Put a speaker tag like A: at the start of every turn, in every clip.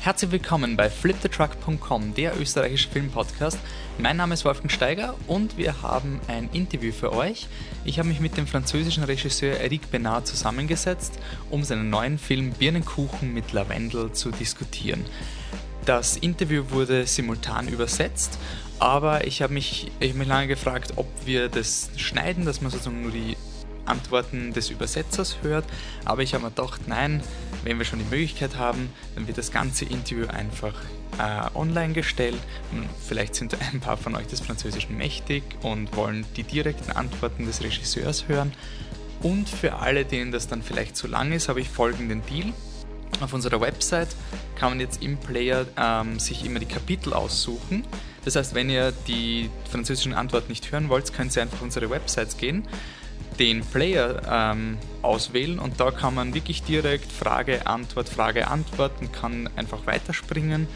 A: Herzlich willkommen bei fliptetruck.com, der österreichische Filmpodcast. Mein Name ist Wolfgang Steiger und wir haben ein Interview für euch. Ich habe mich mit dem französischen Regisseur Eric Benard zusammengesetzt, um seinen neuen Film Birnenkuchen mit Lavendel zu diskutieren. Das Interview wurde simultan übersetzt, aber ich habe mich, ich hab mich lange gefragt, ob wir das schneiden, dass man sozusagen nur die Antworten des Übersetzers hört. Aber ich habe mir gedacht, nein, wenn wir schon die Möglichkeit haben, dann wird das ganze Interview einfach äh, online gestellt. Vielleicht sind ein paar von euch des Französischen mächtig und wollen die direkten Antworten des Regisseurs hören. Und für alle, denen das dann vielleicht zu lang ist, habe ich folgenden Deal. Auf unserer Website kann man jetzt im Player ähm, sich immer die Kapitel aussuchen. Das heißt, wenn ihr die französischen Antworten nicht hören wollt, könnt ihr einfach auf unsere Websites gehen den Player ähm, auswählen und da kann man wirklich direkt Frage, Antwort, Frage, Antwort und kann einfach weiterspringen.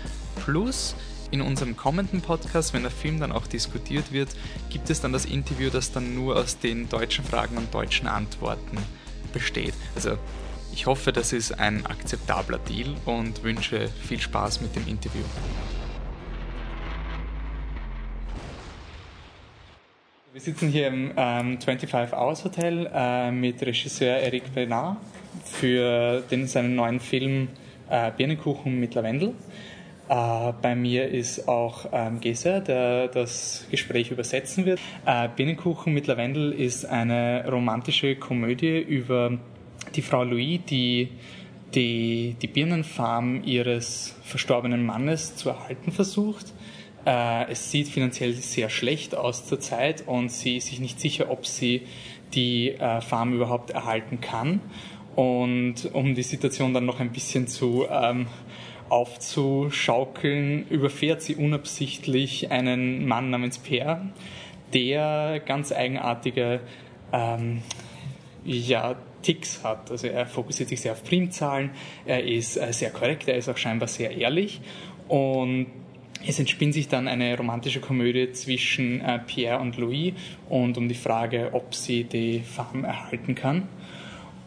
A: Plus in unserem kommenden Podcast, wenn der Film dann auch diskutiert wird, gibt es dann das Interview, das dann nur aus den deutschen Fragen und deutschen Antworten besteht. Also ich hoffe, das ist ein akzeptabler Deal und wünsche viel Spaß mit dem Interview. Wir sitzen hier im ähm, 25 Hours Hotel äh, mit Regisseur Eric Bernard für den, seinen neuen Film äh, Birnenkuchen mit Lavendel. Äh, bei mir ist auch ähm, Geser, der das Gespräch übersetzen wird. Äh, Birnenkuchen mit Lavendel ist eine romantische Komödie über die Frau Louis, die die, die Birnenfarm ihres verstorbenen Mannes zu erhalten versucht es sieht finanziell sehr schlecht aus zurzeit und sie ist sich nicht sicher, ob sie die äh, Farm überhaupt erhalten kann. Und um die Situation dann noch ein bisschen zu ähm, aufzuschaukeln, überfährt sie unabsichtlich einen Mann namens Per, der ganz eigenartige ähm, ja, Ticks hat. Also er fokussiert sich sehr auf Primzahlen, er ist äh, sehr korrekt, er ist auch scheinbar sehr ehrlich und es entspinnt sich dann eine romantische Komödie zwischen äh, Pierre und Louis und um die Frage, ob sie die Farm erhalten kann.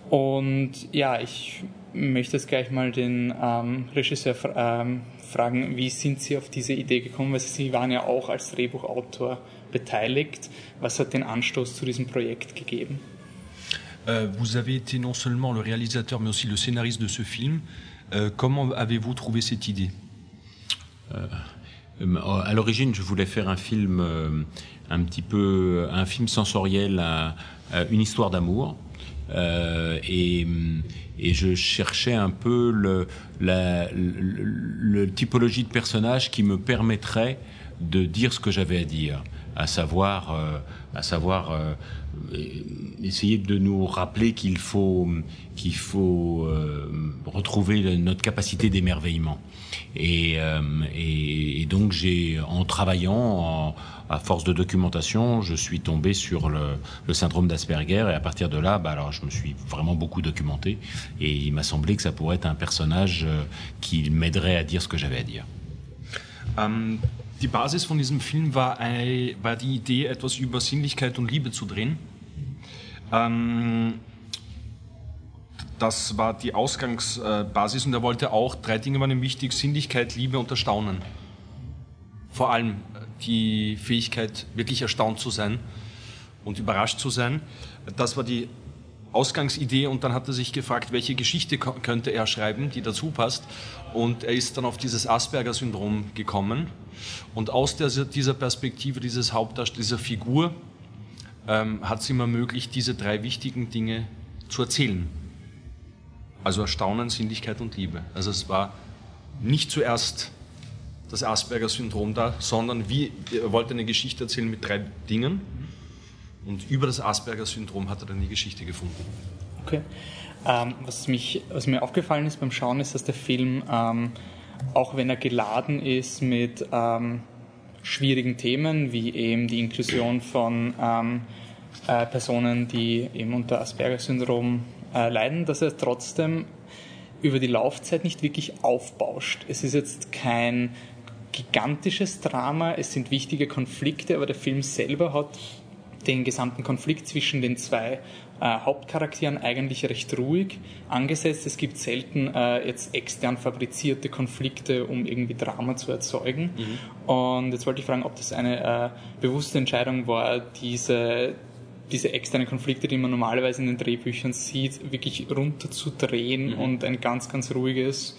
A: Und ja, ich möchte jetzt gleich mal den ähm, Regisseur ähm, fragen, wie sind Sie auf diese Idee gekommen? Weil Sie waren ja auch als Drehbuchautor beteiligt. Was hat den Anstoß zu diesem Projekt gegeben?
B: Euh, vous avez été non seulement le réalisateur, mais aussi le scénariste de ce film. Euh, comment avez-vous trouvé cette idée
C: euh, Euh, à l'origine, je voulais faire un film euh, un petit peu, un film sensoriel, une histoire d'amour. Euh, et, je cherchais un peu la typologie de personnage qui me permettrait de dire ce que j'avais à dire, à savoir, à savoir essayer de nous rappeler qu'il faut qu'il faut retrouver notre capacité d'émerveillement. Et, euh, donc j'ai, en travaillant, à force de documentation, je suis tombé sur le, syndrome d'Asperger et à partir de là, bah, alors je me suis vraiment beaucoup documenté et il m'a semblé que ça pourrait être un personnage euh, qui m'aiderait à dire ce que j'avais à dire.
B: Um, die Basis von diesem Film war, ein, war die Idee, etwas über Sinnlichkeit und Liebe zu drehen. Um, Das war die Ausgangsbasis und er wollte auch, drei Dinge waren ihm wichtig, Sinnlichkeit, Liebe und Erstaunen. Vor allem die Fähigkeit, wirklich erstaunt zu sein und überrascht zu sein. Das war die Ausgangsidee und dann hat er sich gefragt, welche Geschichte könnte er schreiben, die dazu passt. Und er ist dann auf dieses Asperger-Syndrom gekommen. Und aus der, dieser Perspektive, dieses Hauptdarstellers, dieser Figur, ähm, hat es ihm ermöglicht, diese drei wichtigen Dinge zu erzählen. Also Erstaunen, Sinnlichkeit und Liebe. Also es war nicht zuerst das Asperger-Syndrom da, sondern wie, er wollte eine Geschichte erzählen mit drei Dingen und über das Asperger-Syndrom hat er dann die Geschichte gefunden.
A: Okay. Ähm, was, mich, was mir aufgefallen ist beim Schauen, ist, dass der Film, ähm, auch wenn er geladen ist mit ähm, schwierigen Themen, wie eben die Inklusion von ähm, äh, Personen, die eben unter Asperger-Syndrom äh, leiden, dass er trotzdem über die Laufzeit nicht wirklich aufbauscht. Es ist jetzt kein gigantisches Drama, es sind wichtige Konflikte, aber der Film selber hat den gesamten Konflikt zwischen den zwei äh, Hauptcharakteren eigentlich recht ruhig angesetzt. Es gibt selten äh, jetzt extern fabrizierte Konflikte, um irgendwie Drama zu erzeugen. Mhm. Und jetzt wollte ich fragen, ob das eine äh, bewusste Entscheidung war, diese diese externen Konflikte, die man normalerweise in den Drehbüchern sieht, wirklich runterzudrehen mhm. und ein ganz, ganz ruhiges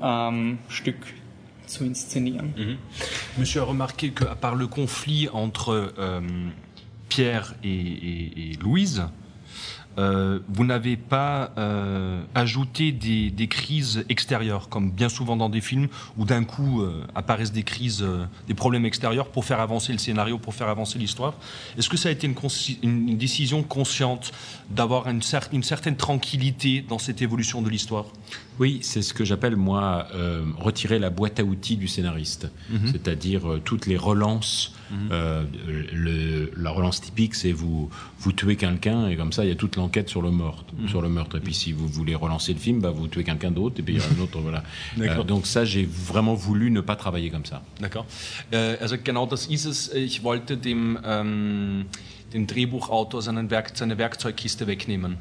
A: ähm, Stück zu inszenieren. Mhm.
B: Monsieur a remarqué que par le conflit entre euh, Pierre et, Louise, Euh, vous n'avez pas euh, ajouté des, des, crises extérieures, comme bien souvent dans des films où d'un coup euh, apparaissent des crises, des problèmes extérieurs pour faire avancer le scénario, pour faire avancer l'histoire. Est-ce que ça a été une, une décision consciente d'avoir une, cer une, certaine tranquillité dans cette évolution de l'histoire?
C: Oui, c'est ce que j'appelle moi retirer la boîte à outils du scénariste, mm -hmm. c'est-à-dire toutes les relances. Mm -hmm. le, la relance typique, c'est vous vous tuez quelqu'un et comme ça il y a toute l'enquête sur le meurtre, mm. sur le meurtre. Et puis si vous voulez relancer le film, bah, vous tuez quelqu'un d'autre et puis il y a un autre, voilà. Euh, donc ça, j'ai vraiment voulu ne pas travailler comme ça.
B: D'accord. Äh, also genau das ist es. Ich wollte dem, ähm, dem Drehbuchautor seinen Werk, seine Werkzeugkiste wegnehmen.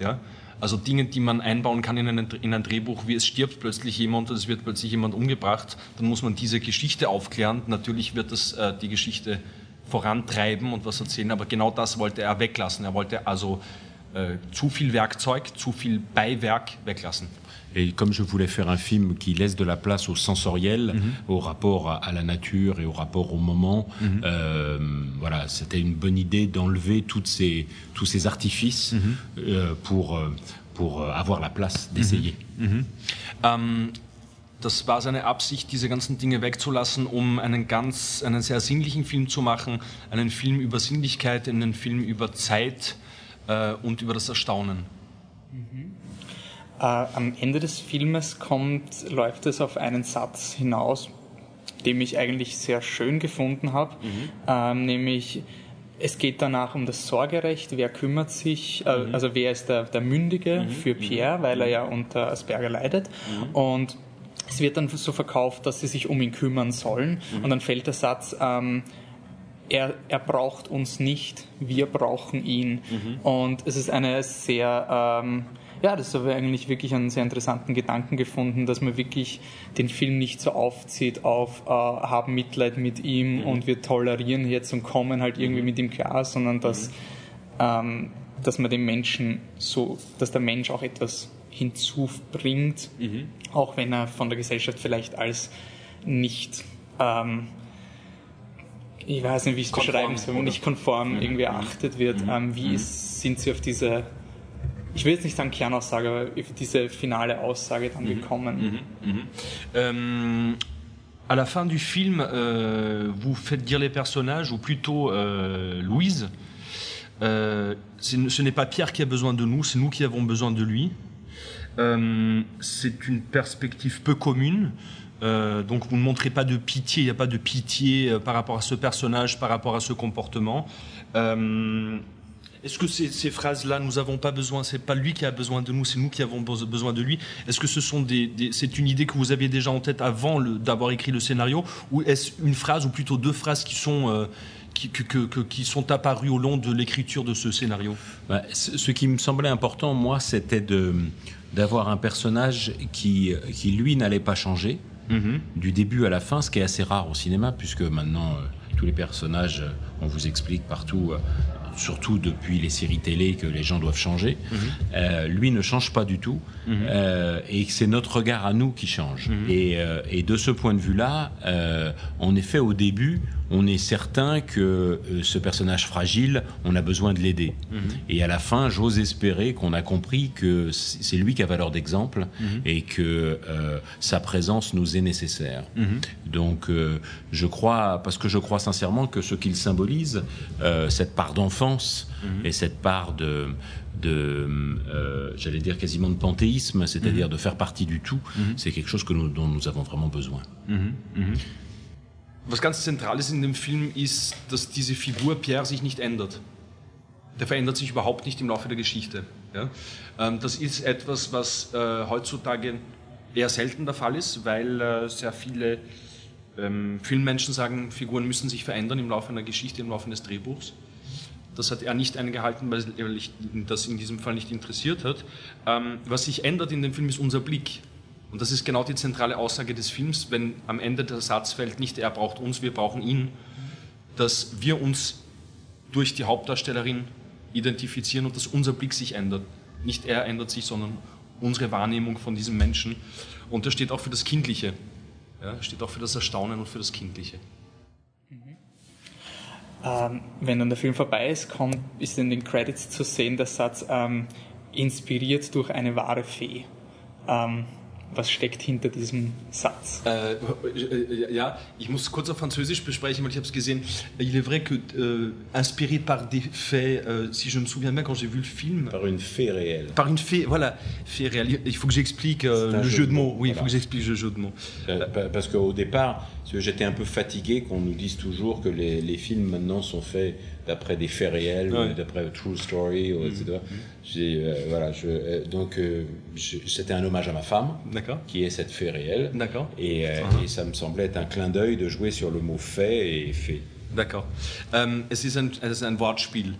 B: Ja. Also Dinge, die man einbauen kann in ein, in ein, Drehbuch, wie es stirbt plötzlich jemand oder es wird plötzlich jemand umgebracht, dann muss man diese Geschichte aufklären. Natürlich wird das äh, die Geschichte vorantreiben und was erzählen, aber genau das wollte er weglassen. Er wollte also äh, zu viel Werkzeug, zu viel Beiwerk weglassen.
C: Et comme je voulais faire un film qui laisse de la place au sensoriel, mm -hmm. au rapport à, à, la nature et au rapport au moment, mm -hmm. euh, voilà, c'était une bonne idée d'enlever ces, tous ces artifices mm -hmm. euh, pour, euh, pour euh, avoir la place d'essayer.
B: Um, das war seine Absicht, diese ganzen Dinge wegzulassen, um einen ganz, einen sehr sinnlichen Film zu machen, einen Film über Sinnlichkeit, einen Film über Zeit äh, und über das Erstaunen.
A: Mhm. Äh, am Ende des Filmes kommt, läuft es auf einen Satz hinaus, den ich eigentlich sehr schön gefunden habe, mhm. ähm, nämlich es geht danach um das Sorgerecht, wer kümmert sich, äh, mhm. also wer ist der, der Mündige mhm. für Pierre, weil er mhm. ja unter Asperger leidet. Mhm. Und es wird dann so verkauft, dass sie sich um ihn kümmern sollen. Mhm. Und dann fällt der Satz, ähm, er, er braucht uns nicht, wir brauchen ihn. Mhm. Und es ist eine sehr, ähm, ja, das habe ich eigentlich wirklich einen sehr interessanten Gedanken gefunden, dass man wirklich den Film nicht so aufzieht auf äh, haben Mitleid mit ihm mhm. und wir tolerieren jetzt und kommen halt irgendwie mhm. mit ihm klar, sondern dass, mhm. ähm, dass man den Menschen so, dass der Mensch auch etwas hinzubringt, mhm. auch wenn er von der Gesellschaft vielleicht als nicht, ähm, ich weiß nicht, wie ich es beschreiben soll, nicht konform mhm. irgendwie erachtet wird. Mhm. Ähm, wie mhm. ist, sind Sie auf diese, ich will jetzt nicht sagen Kernaussage, aber diese finale Aussage dann mhm. gekommen?
B: Mhm. Ähm, à la fin du film, euh, vous faites dire les personnages, ou plutôt euh, Louise. Euh, ce n'est pas Pierre qui a besoin de nous, c'est nous qui avons besoin de lui. Euh, c'est une perspective peu commune. Euh, donc vous ne montrez pas de pitié, il n'y a pas de pitié par rapport à ce personnage, par rapport à ce comportement. Est-ce que ces, phrases-là, nous n'avons pas besoin, c'est pas lui qui a besoin de nous, c'est nous qui avons besoin de lui. Est-ce que ce sont des, c'est une idée que vous aviez déjà en tête avant d'avoir écrit le scénario, ou est-ce une phrase ou plutôt deux phrases qui sont qui, que, que, qui, sont apparues au long de l'écriture de ce scénario
C: bah, Ce qui me semblait important, moi, c'était de d'avoir un personnage qui, qui lui, n'allait pas changer. Mm-hmm. Du début à la fin, ce qui est assez rare au cinéma, puisque maintenant euh, tous les personnages, euh, on vous explique partout, euh, surtout depuis les séries télé, que les gens doivent changer. Euh, lui ne change pas du tout, mm-hmm. euh, et c'est notre regard à nous qui change. Et, euh, et, de ce point de vue-là, en effet, au début, on est certain que euh, ce personnage fragile, on a besoin de l'aider. -hmm. Et à la fin, j'ose espérer qu'on a compris que c'est lui qui a valeur d'exemple -hmm. et que euh, sa présence nous est nécessaire. -hmm. Donc, euh, je crois, parce que je crois sincèrement que ce qu'il symbolise, euh, cette part d'enfance et cette part de, de euh, j'allais dire quasiment de panthéisme, c'est-à-dire de faire partie du tout, c'est quelque chose que nous, dont nous avons vraiment besoin.
B: Was ganz Zentrales in dem Film ist, dass diese Figur Pierre sich nicht ändert. Der verändert sich überhaupt nicht im Laufe der Geschichte. Ja? Ähm, das ist etwas, was äh, heutzutage eher selten der Fall ist, weil äh, sehr viele ähm, Filmmenschen sagen, Figuren müssen sich verändern im Laufe einer Geschichte, im Laufe des Drehbuchs. Das hat er nicht eingehalten, weil er das in diesem Fall nicht interessiert hat. Ähm, was sich ändert in dem Film ist unser Blick. Und das ist genau die zentrale Aussage des Films, wenn am Ende der Satz fällt, nicht er braucht uns, wir brauchen ihn, dass wir uns durch die Hauptdarstellerin identifizieren und dass unser Blick sich ändert. Nicht er ändert sich, sondern unsere Wahrnehmung von diesem Menschen. Und das steht auch für das Kindliche. Ja, steht auch für das Erstaunen und für das Kindliche.
A: Ähm, wenn dann der Film vorbei ist, kommt, ist in den Credits zu sehen der Satz ähm, inspiriert durch eine wahre Fee. Ähm, was steckt hinter diesem Satz?
B: Äh, ja, ich muss kurz auf Französisch besprechen, weil ich habe es gesehen. Il est vrai que euh, inspiré par des faits, euh, si je me souviens bien quand j'ai vu le film.
C: Par une fée réelle.
B: Par une fée, voilà, fée réelle. Il faut que j'explique euh, le jeu, jeu de mots. mots. Oui, voilà. il faut que j'explique le jeu de mots.
C: Euh, parce qu'au départ, j'étais un peu fatigué qu'on nous dise toujours que les, les films maintenant sont faits d'après des faits réels, ouais. d'après True Story, etc. Mmh. Euh, voilà, je, euh, donc euh, c'était un hommage à ma femme, qui est cette fait réelle.
B: D'accord.
C: Et, et, ça me semblait être un clin d'œil de jouer sur le mot fait et fait.
B: D'accord. Ähm, es, ist ein, es ist ein Wortspiel.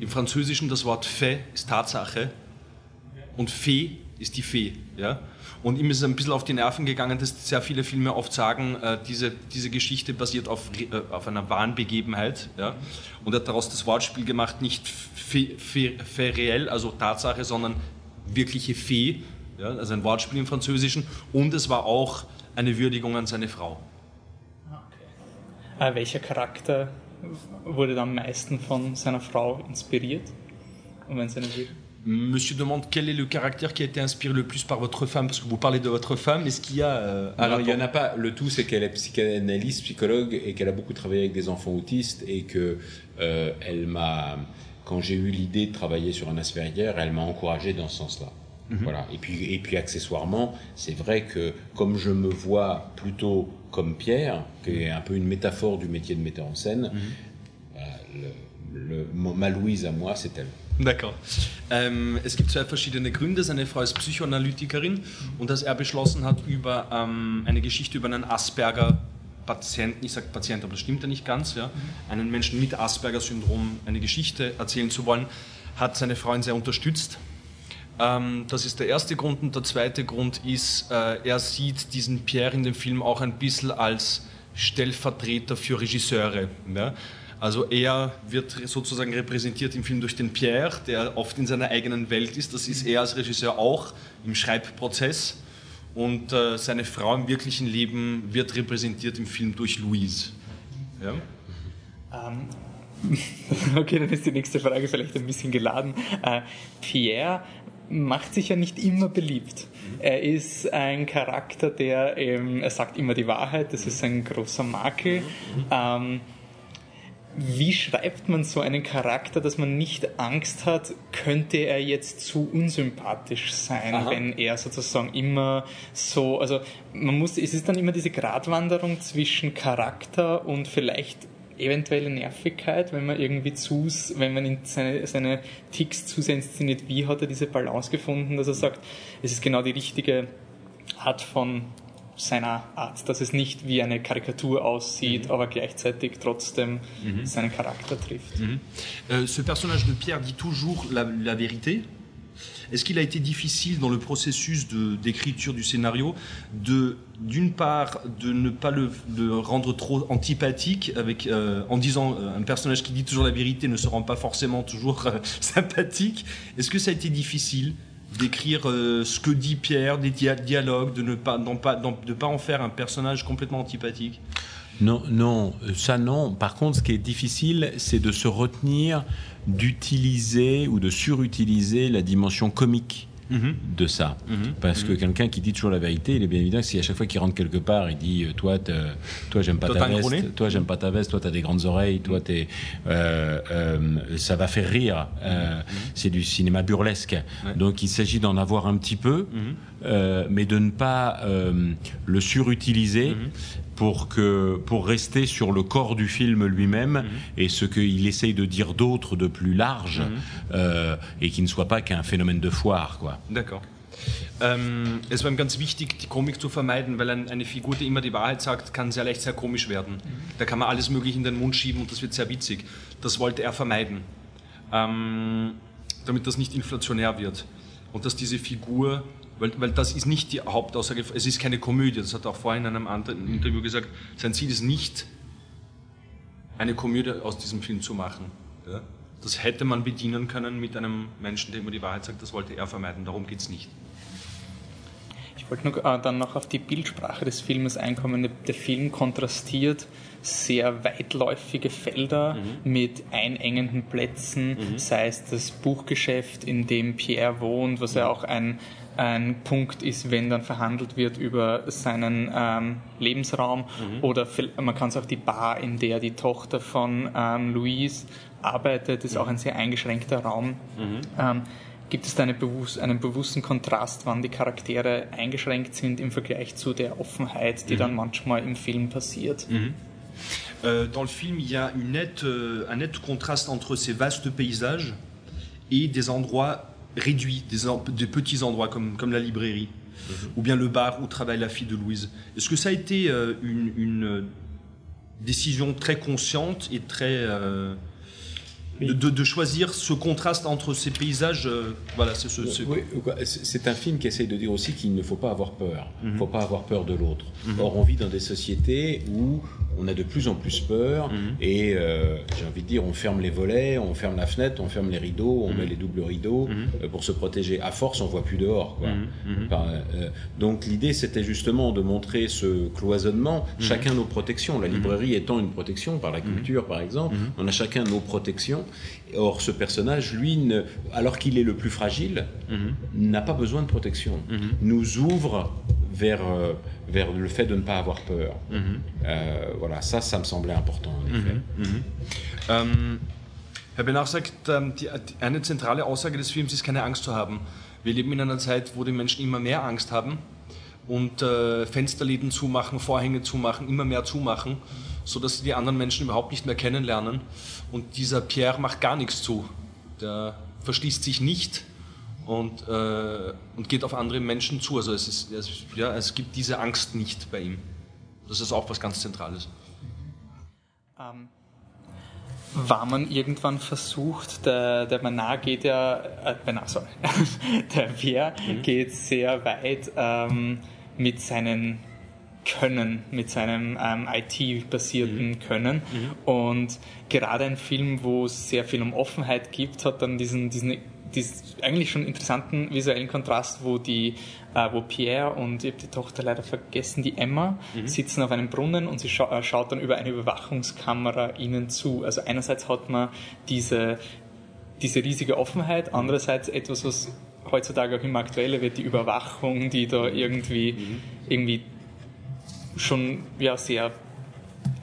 B: Im Französischen das Wort fait ist Tatsache und fée ist die Fee. Ja? Und ihm ist es ein bisschen auf die Nerven gegangen, dass sehr viele Filme oft sagen, äh, diese, diese Geschichte basiert auf, äh, auf einer wahren Begebenheit. Ja? Und er hat daraus das Wortspiel gemacht, nicht réel, also Tatsache, sondern wirkliche Fee, ja? also ein Wortspiel im Französischen. Und es war auch eine Würdigung an seine Frau.
A: Okay. Äh, welcher Charakter wurde am meisten von seiner Frau inspiriert? Und wenn es
B: Monsieur demande quel est le caractère qui a été inspiré le plus par votre femme, parce que vous parlez de votre femme. Est-ce qu'il y a euh,
C: Alors, il n'y en a pas. Le tout, c'est qu'elle est psychanalyste, psychologue, et qu'elle a beaucoup travaillé avec des enfants autistes, et que euh, elle m'a, quand j'ai eu l'idée de travailler sur un Asperger, elle m'a encouragé dans ce sens-là. Mm -hmm. Voilà. Et puis, et puis accessoirement, c'est vrai que comme je me vois plutôt comme Pierre, qui est un peu une métaphore du métier de metteur en scène, mm -hmm. voilà, le, le, ma Louise à moi, c'est elle.
B: D'accord. Ähm, es gibt zwei verschiedene Gründe. Seine Frau ist Psychoanalytikerin und dass er beschlossen hat, über ähm, eine Geschichte über einen Asperger-Patienten, ich sage Patient, aber das stimmt ja nicht ganz, ja, einen Menschen mit Asperger-Syndrom eine Geschichte erzählen zu wollen, hat seine Frau ihn sehr unterstützt. Ähm, das ist der erste Grund. Und der zweite Grund ist, äh, er sieht diesen Pierre in dem Film auch ein bisschen als Stellvertreter für Regisseure. Ja? Also er wird sozusagen repräsentiert im Film durch den Pierre, der oft in seiner eigenen Welt ist. Das ist er als Regisseur auch im Schreibprozess. Und äh, seine Frau im wirklichen Leben wird repräsentiert im Film durch Louise. Ja?
A: Ähm, okay, dann ist die nächste Frage vielleicht ein bisschen geladen. Uh, Pierre macht sich ja nicht immer beliebt. Er ist ein Charakter, der, ähm, er sagt immer die Wahrheit, das ist ein großer Makel. Ähm, wie schreibt man so einen Charakter, dass man nicht Angst hat, könnte er jetzt zu unsympathisch sein, Aha. wenn er sozusagen immer so, also man muss, es ist dann immer diese Gratwanderung zwischen Charakter und vielleicht eventuelle Nervigkeit, wenn man irgendwie zu, wenn man seine, seine Ticks zu sehr inszeniert, wie hat er diese Balance gefunden, dass er sagt, es ist genau die richtige Art von seiner Art, dass es nicht wie eine Karikatur aussieht, mhm. aber gleichzeitig trotzdem mhm. seinen Charakter trifft.
B: Mhm. Euh, ce personnage de Pierre dit toujours la, la vérité. Est-ce qu'il a été difficile dans le processus d'écriture du scénario de, d'une part, de ne pas le rendre trop antipathique avec, euh, en disant euh, un personnage qui dit toujours la vérité ne se rend pas forcément toujours sympathique? Est-ce que ça a été difficile? D'écrire euh, ce que dit Pierre, des dia dialogues, de ne pas, pas en faire un personnage complètement antipathique
C: Non, non, ça non. Par contre, ce qui est difficile, c'est de se retenir d'utiliser ou de surutiliser la dimension comique Mhm. de ça. Mhm. Parce que mhm. quelqu'un qui dit toujours la vérité, il est bien évident que si à chaque fois qu'il rentre quelque part, il dit euh, Toi, toi j'aime pas, ta veste, toi, j'aime pas ta veste, toi, t'as des grandes oreilles, toi, t'es. Euh, euh, ça va faire rire. C'est du cinéma burlesque. Donc il s'agit d'en avoir un petit peu, mais de ne pas le surutiliser pour, que, pour rester sur le corps du film lui-même mhm. et ce qu'il essaye de dire d'autre de plus large euh, et qui ne soit pas qu'un Phänomen de foire. Quoi.
B: D'accord. Ähm, es war ihm ganz wichtig, die Komik zu vermeiden, weil ein, eine Figur, die immer die Wahrheit sagt, kann sehr leicht sehr komisch werden. Mhm. Da kann man alles Mögliche in den Mund schieben und das wird sehr witzig. Das wollte er vermeiden. ähm, damit das nicht inflationär wird. Und dass diese Figur, weil, weil das ist nicht die Hauptaussage, es ist keine Komödie, das hat er auch vorhin in einem anderen Interview gesagt, sein Ziel ist nicht, eine Komödie aus diesem Film zu machen. Ja? Das hätte man bedienen können mit einem Menschen, der immer die Wahrheit sagt, das wollte er vermeiden, darum geht es nicht.
A: Ich wollte nur, äh, dann noch auf die Bildsprache des Filmes einkommen. Der Film kontrastiert sehr weitläufige Felder mhm. mit einengenden Plätzen, mhm. sei es das Buchgeschäft, in dem Pierre wohnt, was ja auch ein, ein Punkt ist, wenn dann verhandelt wird über seinen ähm, Lebensraum, mhm. oder man kann es auch die Bar, in der die Tochter von ähm, Louise arbeitet, ist auch ein sehr eingeschränkter Raum. Mhm. Ähm, gibt es da eine bewusst, einen bewussten Kontrast, wann die Charaktere eingeschränkt sind im Vergleich zu der Offenheit, die mhm. dann manchmal im Film passiert?
B: Mhm. Euh, dans le film, il y a une nette, euh, un net contraste entre ces vastes paysages et des endroits réduits, des, des petits endroits comme, comme la librairie -hmm. ou bien le bar où travaille la fille de Louise. Est-ce que ça a été euh, une, une, décision très consciente et très euh, de, choisir ce contraste entre ces paysages. Euh, voilà,
C: c'est un film qui essaye de dire aussi qu'il ne faut pas avoir peur. Il ne mhm. faut pas avoir peur de l'autre. Mhm. Or, on vit dans des sociétés où on a de plus en plus peur mhm. et euh, j'ai envie de dire, on ferme les volets, on ferme la fenêtre, on ferme les rideaux, on met les doubles rideaux euh, pour se protéger. À force, on voit plus dehors. donc, l'idée, c'était justement de montrer ce cloisonnement, chacun nos protections. La librairie étant une protection par la culture, par exemple, on a chacun nos protections. Or, ce personnage, lui, alors qu'il est le plus fragile, mhm. n'a pas besoin de protection. Mhm. Nous ouvre vers, euh, vers le fait de ne pas avoir peur. Mhm. Euh, voilà, ça, ça me semblait important, en effet.
B: Ähm, Herr Benach sagt, ähm, die, eine zentrale Aussage des Films ist, keine Angst zu haben. Wir leben in einer Zeit, wo die Menschen immer mehr Angst haben und äh, Fensterläden zumachen, Vorhänge zumachen, immer mehr zumachen sodass sie die anderen Menschen überhaupt nicht mehr kennenlernen. Und dieser Pierre macht gar nichts zu. Der verschließt sich nicht und, äh, und geht auf andere Menschen zu. Also es, ist, es, ja, es gibt diese Angst nicht bei ihm. Das ist auch was ganz Zentrales.
A: Ähm, war man irgendwann versucht, der, der Manar geht ja, äh, Manar, sorry, der Pierre mhm. geht sehr weit ähm, mit seinen können, mit seinem ähm, IT-basierten mhm. Können. Mhm. Und gerade ein Film, wo es sehr viel um Offenheit gibt, hat dann diesen, diesen, diesen eigentlich schon interessanten visuellen Kontrast, wo die, äh, wo Pierre und ich habe die Tochter leider vergessen, die Emma, mhm. sitzen auf einem Brunnen und sie scha äh, schaut dann über eine Überwachungskamera ihnen zu. Also einerseits hat man diese, diese riesige Offenheit, andererseits etwas, was heutzutage auch immer aktueller wird, die Überwachung, die da irgendwie, mhm. irgendwie schon ja, sehr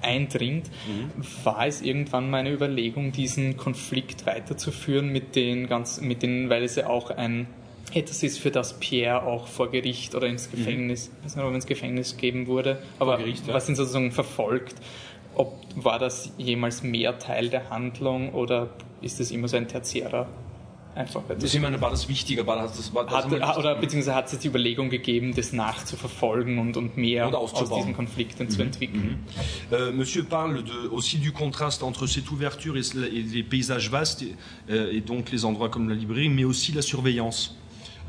A: eindringt, mhm. war es irgendwann meine Überlegung, diesen Konflikt weiterzuführen mit den ganz, mit den, weil es ja auch ein etwas ist, für das Pierre auch vor Gericht oder ins mhm. Gefängnis, mhm. weiß nicht, ob ins Gefängnis geben wurde, aber Gericht, ja. was ihn sozusagen verfolgt. Ob war das jemals mehr Teil der Handlung oder ist es immer so ein tertiärer
B: einfach. Das ich meine, war das wichtiger? War das, das, war,
A: das hat, oder beziehungsweise hat es die Überlegung gegeben, das nachzuverfolgen und, und mehr aus diesen Konflikten mhm. zu entwickeln?
B: Mhm. Euh, Monsieur parle de, aussi du contraste entre cette ouverture et, et les paysages vastes et, euh, et donc les endroits comme la librairie, mais aussi la surveillance.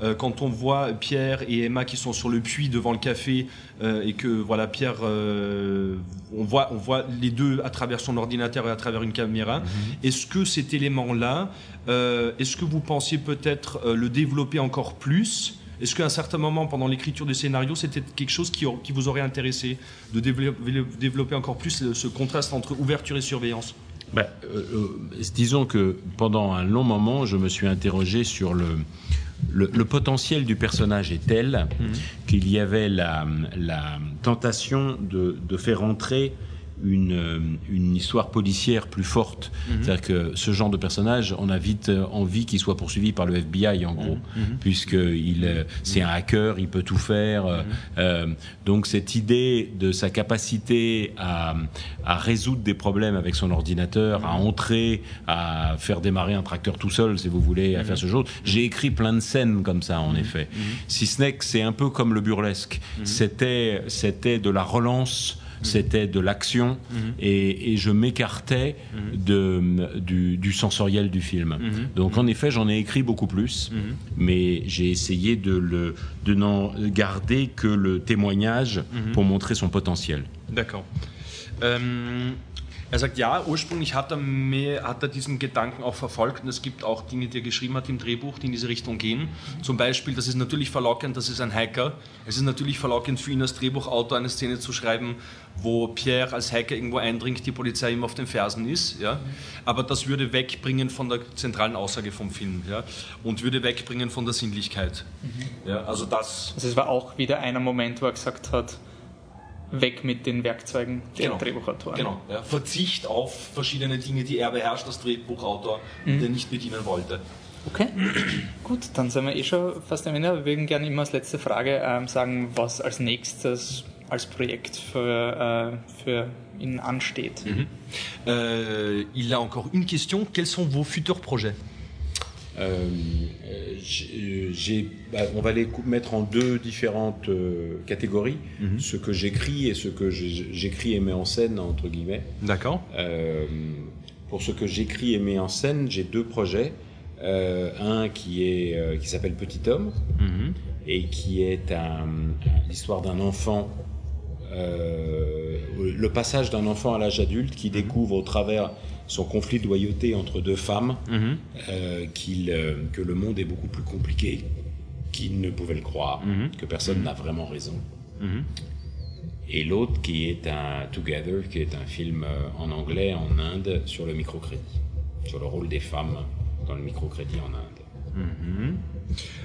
B: Euh, quand on voit Pierre et Emma qui sont sur le puits devant le café euh, et que voilà Pierre, euh, on voit on voit les deux à travers son ordinateur et à travers une caméra. Mhm. Est-ce que cet élément-là, est-ce que vous pensiez peut-être le développer encore plus? Est-ce qu'à un certain moment, pendant l'écriture du scénario, c'était quelque chose qui, qui, vous aurait intéressé de développer, développer encore plus ce contraste entre ouverture et surveillance?
C: Ben, Disons que pendant un long moment, je me suis interrogé sur le, le, potentiel du personnage est tel mhm. qu'il y avait la, tentation de, de faire entrer une, euh, une histoire policière plus forte. Mhm. C'est-à-dire que ce genre de personnage, on a vite euh, envie qu'il soit poursuivi par le FBI, en gros, mhm. Mhm. puisque il, euh, c'est un hacker, il peut tout faire. donc cette idée de sa capacité à, à, résoudre des problèmes avec son ordinateur, à entrer, à faire démarrer un tracteur tout seul, si vous voulez, à faire ce genre. J'ai écrit plein de scènes comme ça, en effet. Si ce n'est que c'est un peu comme le burlesque. C'était, c'était de la relance c'était de l'action et, et je m'écartais de, du, du sensoriel du film. Donc en effet, j'en ai écrit beaucoup plus, mais j'ai essayé de, le, de n'en garder que le témoignage pour montrer son potentiel.
B: D'accord. Ähm, er sagt, ja, ursprünglich hat er, mehr, hat er diesen Gedanken auch verfolgt und es gibt auch Dinge, die er geschrieben hat im Drehbuch, die in diese Richtung gehen. Zum Beispiel, das ist natürlich verlockend, das ist ein Hacker. Es ist natürlich verlockend für ihn als Drehbuchautor eine Szene zu schreiben, wo Pierre als Hacker irgendwo eindringt, die Polizei ihm auf den Fersen ist. Ja? Aber das würde wegbringen von der zentralen Aussage vom Film ja? und würde wegbringen von der Sinnlichkeit. Ja, also das.
A: Also es war auch wieder einer Moment, wo er gesagt hat, weg mit den Werkzeugen der
B: Genau.
A: Drehbuchautoren.
B: Genau. Ja, Verzicht auf verschiedene Dinge, die er beherrscht als Drehbuchautor, und er nicht bedienen wollte.
A: Okay, gut, dann sind wir eh schon fast am Ende. Wir würden gerne immer als letzte Frage ähm, sagen, was als nächstes als Projekt für, äh, für ihn ansteht.
B: Euh, il a encore une question. Quels sont vos futurs projets
C: j'ai, j'ai- bah, on va les mettre en deux différentes euh, catégories, ce que j'écris et ce que j'écris et mets en scène, entre guillemets.
B: D'accord.
C: Euh, pour ce que j'écris et mets en scène, j'ai deux projets. Euh, un qui est euh, qui s'appelle Petit Homme et qui est un- l'histoire d'un enfant, euh, le passage d'un enfant à l'âge adulte qui découvre au travers son conflit de loyauté entre deux femmes euh, qu'il, euh, que le monde est beaucoup plus compliqué qu'il ne pouvait le croire, que personne n'a vraiment raison. Et l'autre qui est un Together, qui est un film euh, en anglais en Inde sur le microcrédit, sur le rôle des femmes dans le microcrédit en Inde.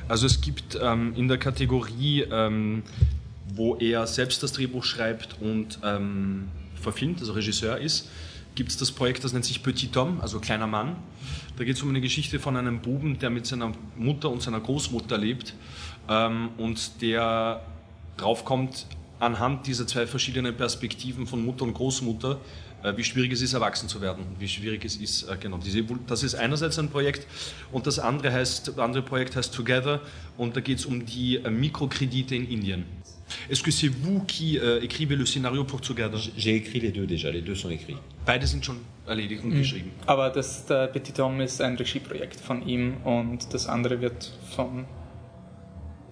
B: Also es gibt ähm, in der Kategorie, ähm, wo er selbst das Drehbuch schreibt und ähm, verfilmt, also Regisseur ist, gibt es das Projekt, das nennt sich Petit Homme, also kleiner Mann. Da geht es um eine Geschichte von einem Buben, der mit seiner Mutter und seiner Großmutter lebt ähm, und der draufkommt, anhand dieser zwei verschiedenen Perspektiven von Mutter und Großmutter, wie schwierig es ist, erwachsen zu werden. Wie schwierig es ist, äh, genau. Diese, das ist einerseits ein Projekt und das andere, heißt, das andere Projekt heißt Together und da geht es um die äh, Mikrokredite in Indien. Est-ce que c'est vous qui euh, écrivez le scénario pour Together
C: J'ai écrit les deux déjà, les deux sont écrits.
B: Beide sind schon erledigt und geschrieben.
A: Aber das der Petit Homme ist ein Regieprojekt von ihm und das andere wird von.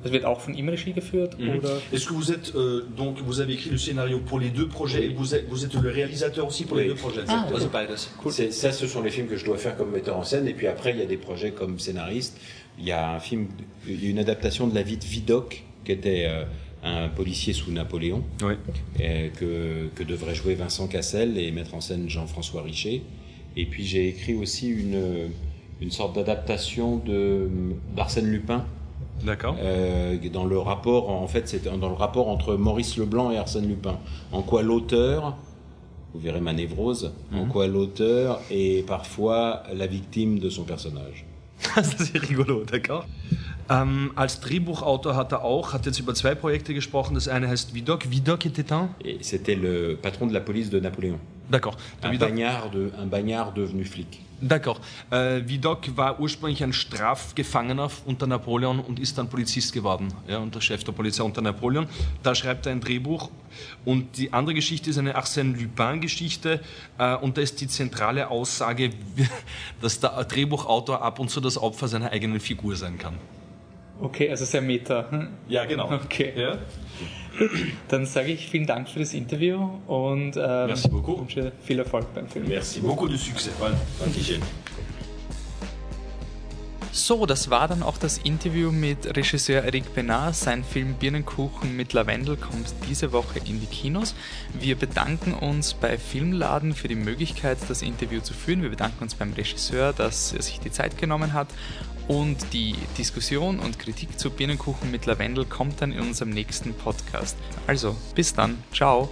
A: Es wird auch von ihm Regie geführt oder?
B: Est-ce que vous êtes euh, donc vous avez écrit le scénario pour les deux projets et vous êtes, vous êtes le réalisateur aussi pour les deux projets?
A: Ah,
B: Also
A: ok.
B: beides.
C: C'est- Ça, ce sont les films que je dois faire comme metteur en scène. Et puis après, il y a des projets comme scénariste. Il y a un film, il y a une adaptation de la vie de Vidocq, qui était euh, un policier sous Napoléon,
B: Ouais.
C: euh, que, que devrait jouer Vincent Cassel et mettre en scène Jean-François Richer. Et puis j'ai écrit aussi une, une sorte d'adaptation de d'Arsène Lupin.
B: D'accord.
C: Euh, dans le rapport, en fait, c'est dans le rapport entre Maurice Leblanc et Arsène Lupin. En quoi l'auteur, vous verrez ma névrose, en quoi l'auteur est parfois la victime de son personnage.
B: Ist rigolo, d'accord. Ähm, als Drehbuchautor hat er auch, hat jetzt über zwei Projekte gesprochen. Das eine heißt Vidocq. Vidocq était un?
C: C'était le patron de la police de Napoléon.
B: D'accord.
C: Un bagnard, de, un bagnard devenu flic.
B: D'accord. Äh, Vidocq war ursprünglich ein Strafgefangener unter Napoleon und ist dann Polizist geworden. Ja, und der Chef der Polizei unter Napoleon. Da schreibt er ein Drehbuch. Und die andere Geschichte ist eine Arsène Lupin-Geschichte. Äh, und da ist die zentrale Aussage, dass der Drehbuchautor ab und zu das Opfer seiner eigenen Figur sein kann.
A: Okay, also sehr meta. Hm.
B: Ja, genau.
A: Okay.
B: Ja?
A: Dann sage ich vielen Dank für das Interview und ähm,
B: Merci beaucoup.
A: wünsche viel Erfolg beim Film.
C: Merci
B: Beaucoup de succès.
C: Dankeschön.
A: So, das war dann auch das Interview mit Regisseur Eric Benar. Sein Film Birnenkuchen mit Lavendel kommt diese Woche in die Kinos. Wir bedanken uns bei Filmladen für die Möglichkeit, das Interview zu führen. Wir bedanken uns beim Regisseur, dass er sich die Zeit genommen hat. Und die Diskussion und Kritik zu Birnenkuchen mit Lavendel kommt dann in unserem nächsten Podcast. Also, bis dann. Ciao.